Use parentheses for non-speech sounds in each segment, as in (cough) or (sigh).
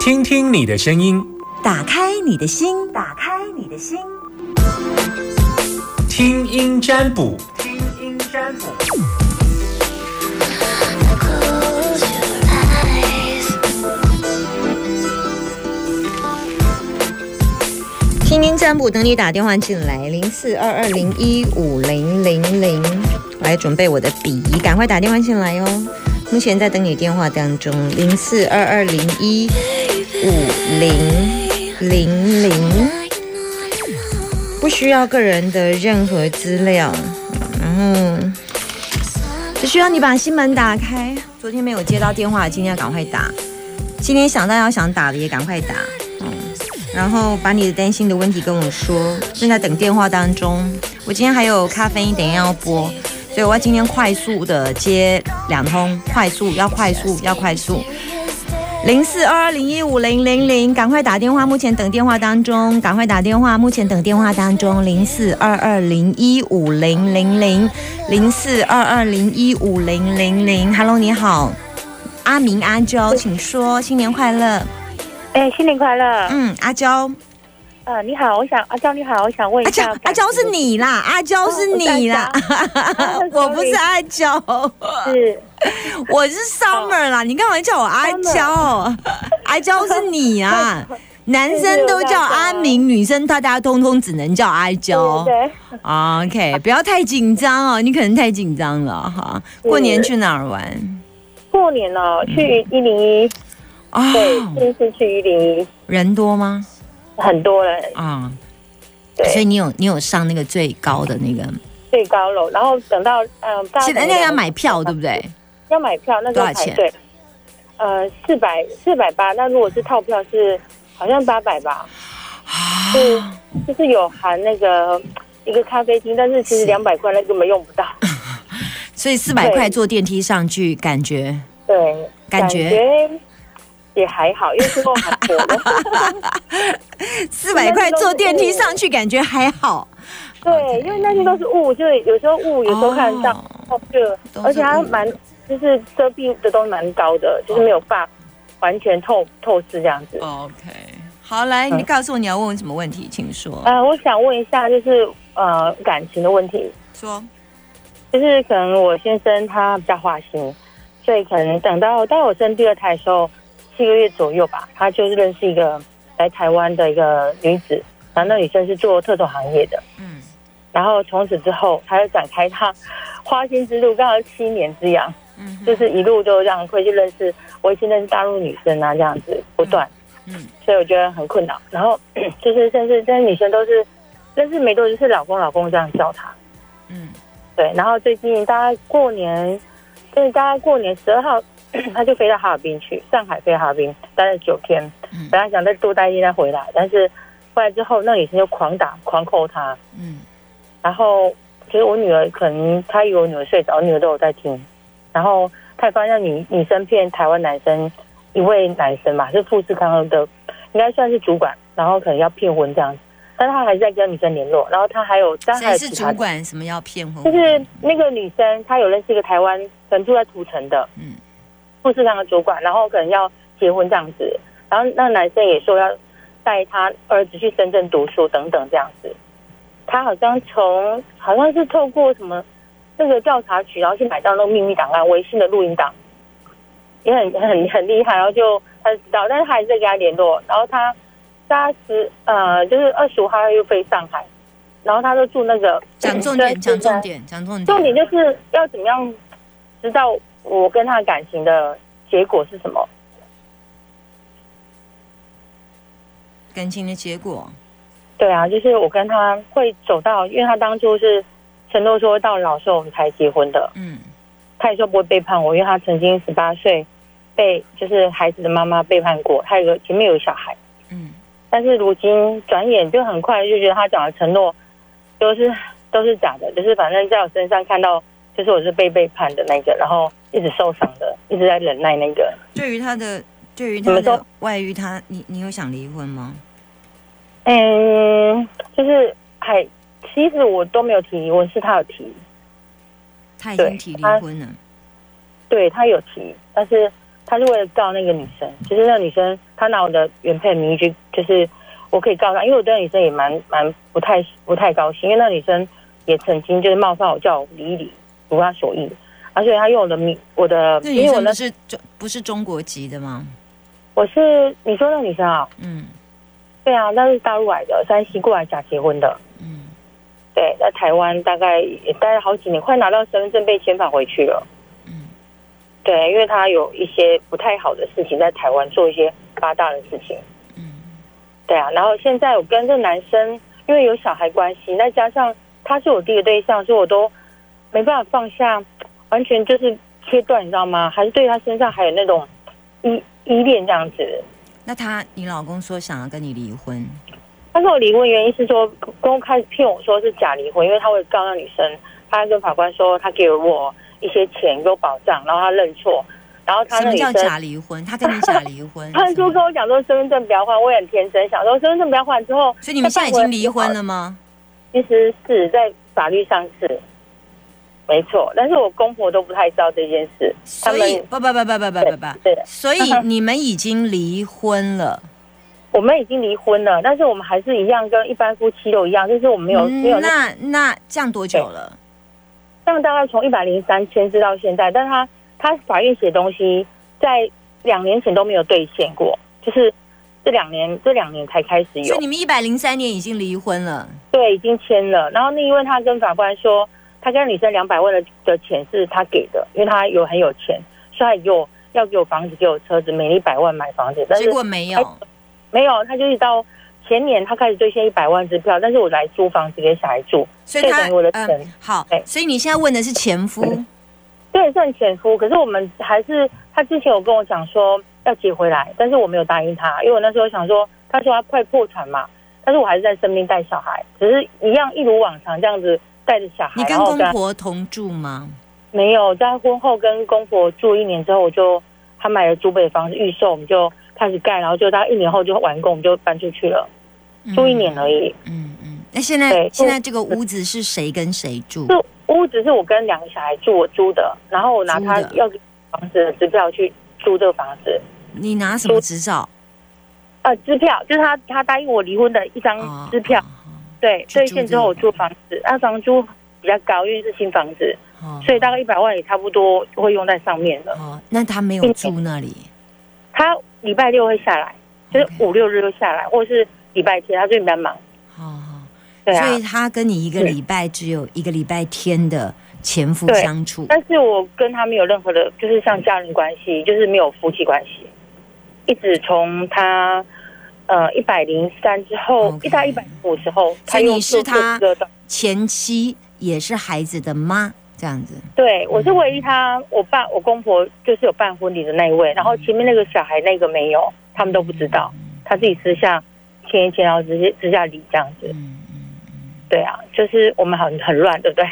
听听你的声音，打开你的心，打开你的心，听音占卜，听音占卜。听音占卜，等你打电话进来，零四二二零一五零零零，我来准备我的笔，赶快打电话进来哦。目前在等你电话当中，零四二二零一五零零零，不需要个人的任何资料，然后只需要你把心门打开。昨天没有接到电话，今天要赶快打。今天想到要想打的也赶快打，嗯，然后把你的担心的问题跟我说。正在等电话当中，我今天还有咖啡，等一下要播。所以我要今天快速的接两通，快速要快速要快速，零四二二零一五零零零，赶快打电话，目前等电话当中，赶快打电话，目前等电话当中，零四二二零一五零零零，零四二二零一五零零零，Hello，你好，阿明阿娇，请说，新年快乐，哎，新年快乐，嗯，阿娇。呃，你好，我想阿娇你好，我想问一下，阿娇是你啦，阿娇是你啦，(laughs) (laughs) 我不是阿娇，是。我是 Summer 啦，你干嘛叫我阿娇？阿娇是你啊，(laughs) 男生都叫阿明，女生大家通通只能叫阿娇。OK，不要太紧张哦，你可能太紧张了哈。过年去哪儿玩？过年哦，去一零一。啊，对，这次去一零一，人多吗？很多人啊，对，所以你有你有上那个最高的那个最高楼，然后等到嗯，现在那要买票对不对？要买票，那多少钱？对，呃，四百四百八。那如果是套票是好像八百吧？是就是有含那个一个咖啡厅，但是其实两百块那根本用不到。(laughs) 所以四百块坐电梯上去，感觉对，感觉。也还好，因为最后还多四百块坐电梯上去，感觉还好。对，因为那些都是雾，就是有时候雾，有时候看得到，就而且它蛮就是遮蔽的都蛮高的，就是没有办法完全透透视这样子。OK，好，来，你告诉我你要问我什么问题，请说。呃，我想问一下，就是呃感情的问题。说，就是可能我先生他比较花心，所以可能等到当我生第二胎的时候。七个月左右吧，他就是认识一个来台湾的一个女子，然后那女生是做特种行业的，嗯，然后从此之后，他就展开他花心之路，刚好七年之痒，嗯，就是一路就这样会去认识，我已经认识大陆女生啊，这样子不断，嗯，所以我觉得很困扰。然后 (clears throat) 就是甚至这些女生都是认识没多久，是老公老公这样叫他，嗯，对。然后最近大概过年，就是大概过年十二号。(coughs) 他就飞到哈尔滨去，上海飞哈尔滨待了九天，本来想再多待一天再回来，但是回来之后，那女生就狂打狂扣他，嗯，然后其实我女儿可能她以为我女儿睡着，我女儿都有在听，然后他发现女女生骗台湾男生一位男生嘛，是富士康的，应该算是主管，然后可能要骗婚这样子，但是他还是在跟女生联络，然后他还有，谁是主管？什么要骗婚？就是那个女生，她有认识一个台湾，可能住在土城的，嗯。富士长的主管，然后可能要结婚这样子，然后那男生也说要带他儿子去深圳读书等等这样子。他好像从好像是透过什么那个调查局，然后去买到那个秘密档案、微信的录音档，也很很很厉害。然后就他就知道，但是他还是在跟他联络。然后他他十呃就是二十五号又飞上海，然后他就住那个讲重点，讲重点，讲重点，重点就是要怎么样知道。我跟他感情的结果是什么？感情的结果？对啊，就是我跟他会走到，因为他当初是承诺说到老时候我们才结婚的。嗯，他也说不会背叛我，因为他曾经十八岁被就是孩子的妈妈背叛过，他有个前面有小孩。嗯，但是如今转眼就很快就觉得他讲的承诺都是都是假的，就是反正在我身上看到。就是我是被背叛的那个，然后一直受伤的，一直在忍耐那个。对于他的，对于他的外遇，他你你有想离婚吗？嗯，就是还其实我都没有提离婚，是他有提。他已经提离婚了。对他有提，但是他是为了告那个女生，就是那个女生他拿我的原配名义去，就是我可以告他，因为我对那女生也蛮蛮不太不太高兴，因为那女生也曾经就是冒犯我，叫我离一离，如她所意，而且他用我的名我的，因为我那是中不是中国籍的吗？我是你说那个女生啊，嗯对啊，那是大陆来的，山西过来假结婚的。嗯，对，在台湾大概也待了好几年，快拿到身份证被遣返回去了。嗯，对，因为他有一些不太好的事情在台湾做一些八大的事情。嗯，对啊，然后现在我跟这男生因为有小孩关系，再加上他是我第一个对象，所以我都没办法放下，完全就是切断，你知道吗？还是对他身上还有那种依依恋这样子。那他你老公说想要跟你离婚，但是我离婚原因是说，公开始骗我说是假离婚，因为他会告那女生，他还跟法官说他给了我一些钱给我保障，然后他认错，然后他那女生，假离婚？他跟你假离婚 (laughs) 他说跟我讲说身份证不要换，我也很天真，想说身份证不要换之后，所以你们现在已经离婚了吗？其实是在法律上是没错，但是我公婆都不太知道这件事，所以不不不不不不不不，对，所以你们已经离婚了。(laughs) 我们已经离婚了，但是我们还是一样跟一般夫妻都一样，就是我们没有没有嗯那那那这样多久了？这样大概从一百零三签字到现在，但他他法院写东西在两年前都没有兑现过，就是这两年这两年才开始有所以，你们一百零三年已经离婚了。对，已经签了。然后那因为他跟法官说，他跟女生两百万的的钱是他给的，因为他有很有钱，所以他有要给我房子，给我车子，每年一百万买房子，但是结果没有，没有，他就是到前年他开始兑现一百万支票，但是我来租房子给小孩住，所以等于我的嗯钱好对，所以你现在问的是前夫，(coughs) 对，算前夫，可是我们还是他之前有跟我讲说要接回来，但是我没有答应他，因为我那时候想说，他说他快破产嘛，但是我还是在身边带小孩，只是一样一如往常这样子带着小孩，你跟公婆同住吗？没有在婚后跟公婆住一年之后，我就他买了租北房子预售，我们就开始盖，然后就大概一年后就完工，我们就搬出去了，住一年而已。嗯嗯。那现在对现在这个屋子是谁跟谁住？是屋子是我跟两个小孩住，我租的，然后我拿他要房子的支票去租这个房子。你拿什么执照？呃，支票就是他他答应我离婚的一张哦支票，对，兑现之后我租房子，那房租比较高，因为是新房子，哦所以大概一百万也差不多会用在上面了。哦，那他没有住那里。他礼拜六会下来，就是五六日会下来，或者是礼拜天，他最近比较忙。哦，对啊所以，他跟你一个礼拜只有一个礼拜天的前夫相处。但是我跟他没有任何的，就是像家人关系，就是没有夫妻关系，一直从他呃一百零三之后一到一百五之后，他又是他这个前妻也是孩子的妈，这样子。对，我是唯一他我爸我公婆就是有办婚礼的那一位，然后前面那个小孩那个没有，他们都不知道，他自己私下签一签，然后直接私下离这样子。对啊，就是我们很很乱，对不对？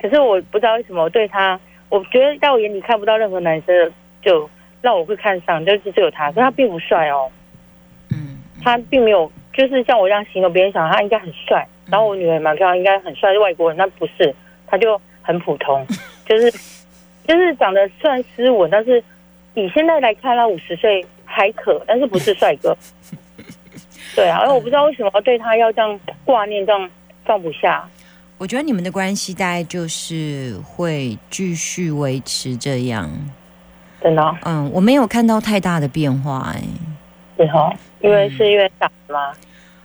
可是我不知道为什么我对他，我觉得在我眼里看不到任何男生，就让我会看上，就是只有他，可是他并不帅哦，嗯他并没有，就是像我这样形容，别人想他应该很帅，然后我女儿也蛮漂亮，应该很帅，是外国人，那不是，他就很普通，就是 (laughs) 就是长得虽然斯文，但是以现在来看，他五十岁还可，但是不是帅哥。(laughs) 对啊，而我不知道为什么对他要这样挂念，这样放不下。我觉得你们的关系大概就是会继续维持这样。真的哦嗯，我没有看到太大的变化、哎，是哈，因为是因为长吗？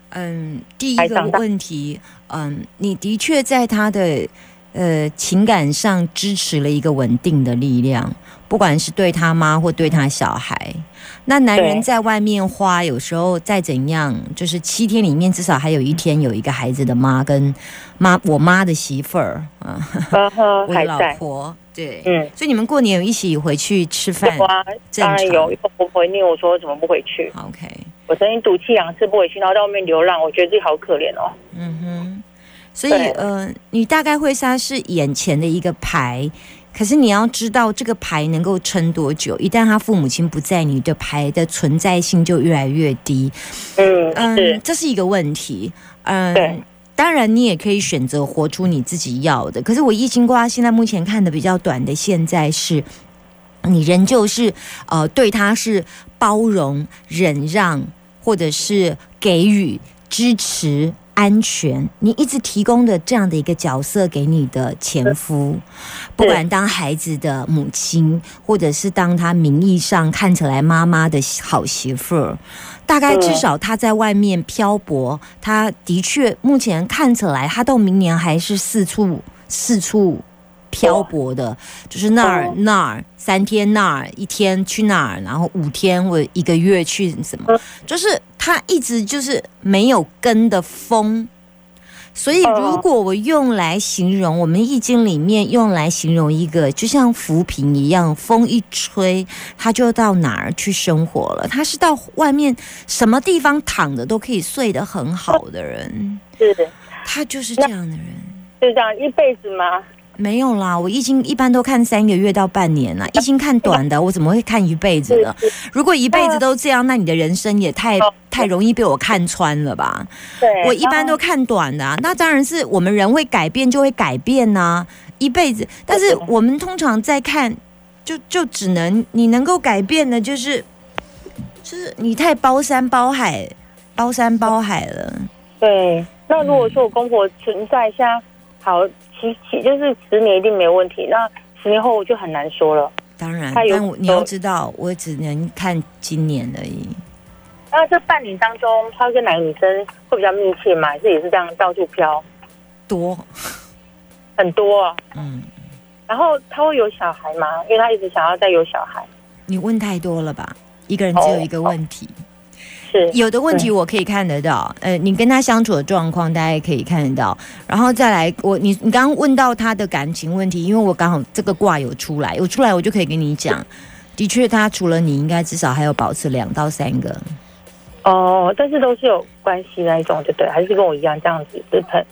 嗯，第一个问题，嗯，你的确在他的呃情感上支持了一个稳定的力量，不管是对他妈或对他小孩。那男人在外面花，有时候再怎样，就是七天里面至少还有一天有一个孩子的妈跟妈，我妈的媳妇儿啊，(laughs) 我的老。婆，对，嗯，所以你们过年有一起回去吃饭有啊，当然有。因为我回念我说怎么不回去？？OK，我曾经赌气两次不回去，然后在外面流浪，我觉得自己好可怜哦。嗯哼，所以呃，你大概会杀是眼前的一个牌，可是你要知道这个牌能够撑多久。一旦他父母亲不在，你的牌的存在性就越来越低。嗯，嗯是，，这是一个问题。嗯对。当然，你也可以选择活出你自己要的。可是我易经卦现在目前看的比较短的，现在是你仍旧是呃对他是包容、忍让，或者是给予支持。安全，你一直提供的这样的一个角色给你的前夫，不管当孩子的母亲，或者是当他名义上看起来妈妈的好媳妇儿，大概至少他在外面漂泊，他的确目前看起来，他到明年还是四处四处。漂泊的，就是那儿那儿三天那儿一天去那儿，然后五天或一个月去什么，就是他一直就是没有根的风。所以如果我用来形容我们易经里面用来形容一个，就像浮萍一样，风一吹，他就到哪儿去生活了。他是到外面什么地方躺着都可以睡得很好的人，是，他就是这样的人，就这样一辈子吗？没有啦，我易经一般都看三个月到半年啦。易经看短的，我怎么会看一辈子呢？如果一辈子都这样，那你的人生也太太容易被我看穿了吧？对，我一般都看短的，啊那当然是我们人会改变就会改变呐，一辈子。但是我们通常在看，就就只能你能够改变的，就是就是你太包山包海，包山包海了。对，那如果说我公婆存在下好。其其就是十年一定没问题，那十年后我就很难说了。当然，但你要知道，我只能看今年而已。那这半年当中，他跟哪个女生会比较密切吗？还是也是这样到处飘？多，(laughs) 很多。啊嗯。然后他会有小孩吗？因为他一直想要再有小孩。你问太多了吧？一个人只有一个问题。有的问题我可以看得到，呃，你跟他相处的状况，大家也可以看得到。然后再来，我你你刚刚问到他的感情问题，因为我刚好这个卦有出来，有出来我就可以跟你讲，的确他除了你，应该至少还有保持两到三个。哦，但是都是有关系那一种，就对？还是跟我一样这样子，对很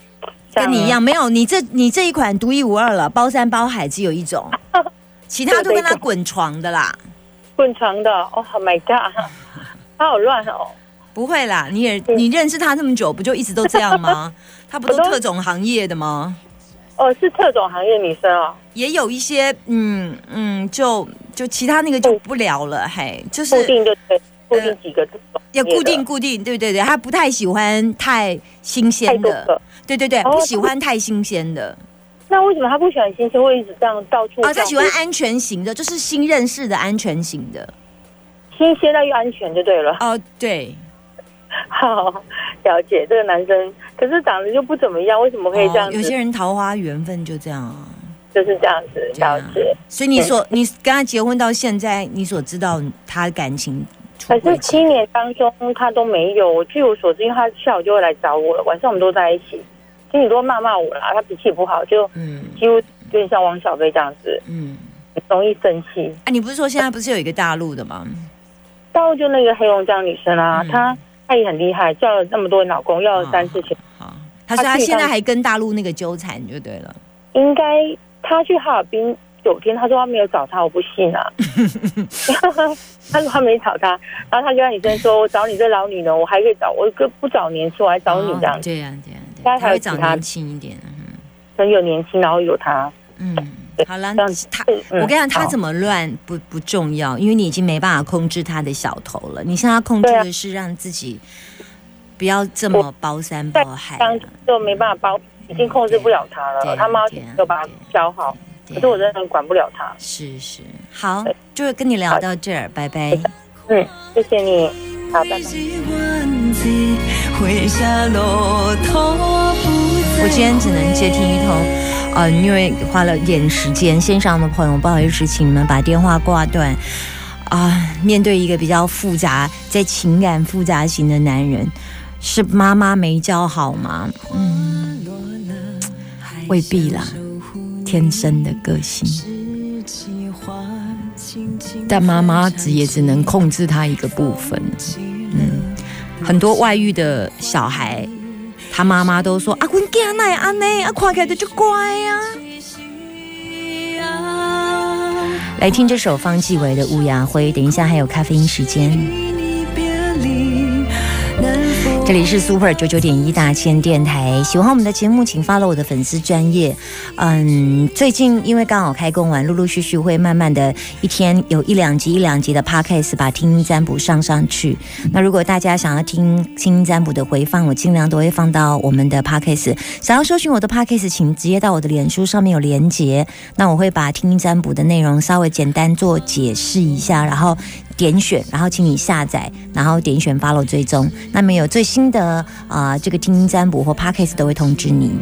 跟你一样，没有你这你这一款独一无二了，包山包海只有一种，(laughs) 其他都跟他滚床的啦，滚床的。哦，My God！他好乱哦！不会啦，你也你认识他那么久，不就一直都这样吗？(laughs) 他不都特种行业的吗？哦，是特种行业女生哦。也有一些，嗯嗯，就就其他那个就不聊了，嘿，就是固定就对，固定几个也固定固定，对对对，他不太喜欢太新鲜的，对对对，不喜欢太新鲜的。那为什么他不喜欢新鲜？会一直这样到处啊？他喜欢安全型的，就是新认识的安全型的。新鲜又安全就对了。哦，对，(laughs) 好了解这个男生，可是长得就不怎么样，为什么可以这样？有些人桃花缘分就这样啊，就是这样子了解。所以你所你跟他结婚到现在，你所知道他的感情，可是七年当中他都没有。据我所知，因为他下午就会来找我了，晚上我们都在一起，心里都骂骂我啦。他脾气不好，就嗯，几乎有点像王小飞这样子，嗯，容易生气。哎，你不是说现在不是有一个大陆的吗？大陆就那个黑龙江女生啊，她她也很厉害，叫了那么多老公，要了三四千。好，她说她现在还跟大陆那个纠缠就对了。应该她去哈尔滨九天，她说她没有找他，我不信啊。(laughs) 她说她没找他，然后他跟女生说：“我找你这老女人，我还可以找我哥不找年轻，我还找你这样。”这样这样，她还会找年轻一点，嗯，很有年轻，然后有他，嗯。(laughs) 好了，他我跟你讲，他怎么乱不不重要，因为你已经没办法控制他的小头了。你现在控制的是让自己不要这么包山包海，就没办法包，已经控制不了他了。他妈就把他教好，可是我真的管不了他。是是，好，就是跟你聊到这儿，拜拜。嗯，谢谢你，好，拜拜。我今天只能接听一通。呃，因为花了点时间，线上的朋友不好意思，请你们把电话挂断。啊，面对一个比较复杂、在情感复杂型的男人，是妈妈没教好吗？嗯，未必啦，天生的个性。但妈妈只也只能控制他一个部分。嗯，很多外遇的小孩。他妈妈都说：“阿坤囝奶安呢，啊，看起来就乖啊。”来听这首方季韦的《乌鸦灰》，等一下还有咖啡因时间。这里是 Super 九九点一大千电台，喜欢我们的节目，请发了我的粉丝专业。嗯，最近因为刚好开工完，陆陆续续会慢慢的一天有一两集一两集的 Podcast 把听音占卜上上去。那如果大家想要听听音占卜的回放，我尽量都会放到我们的 Podcast。想要搜寻我的 Podcast，请直接到我的脸书上面有连接。那我会把听音占卜的内容稍微简单做解释一下，然后。点选，然后请你下载，然后点选 follow 追踪，那么有最新的啊这个听音占卜或 podcast 都会通知你。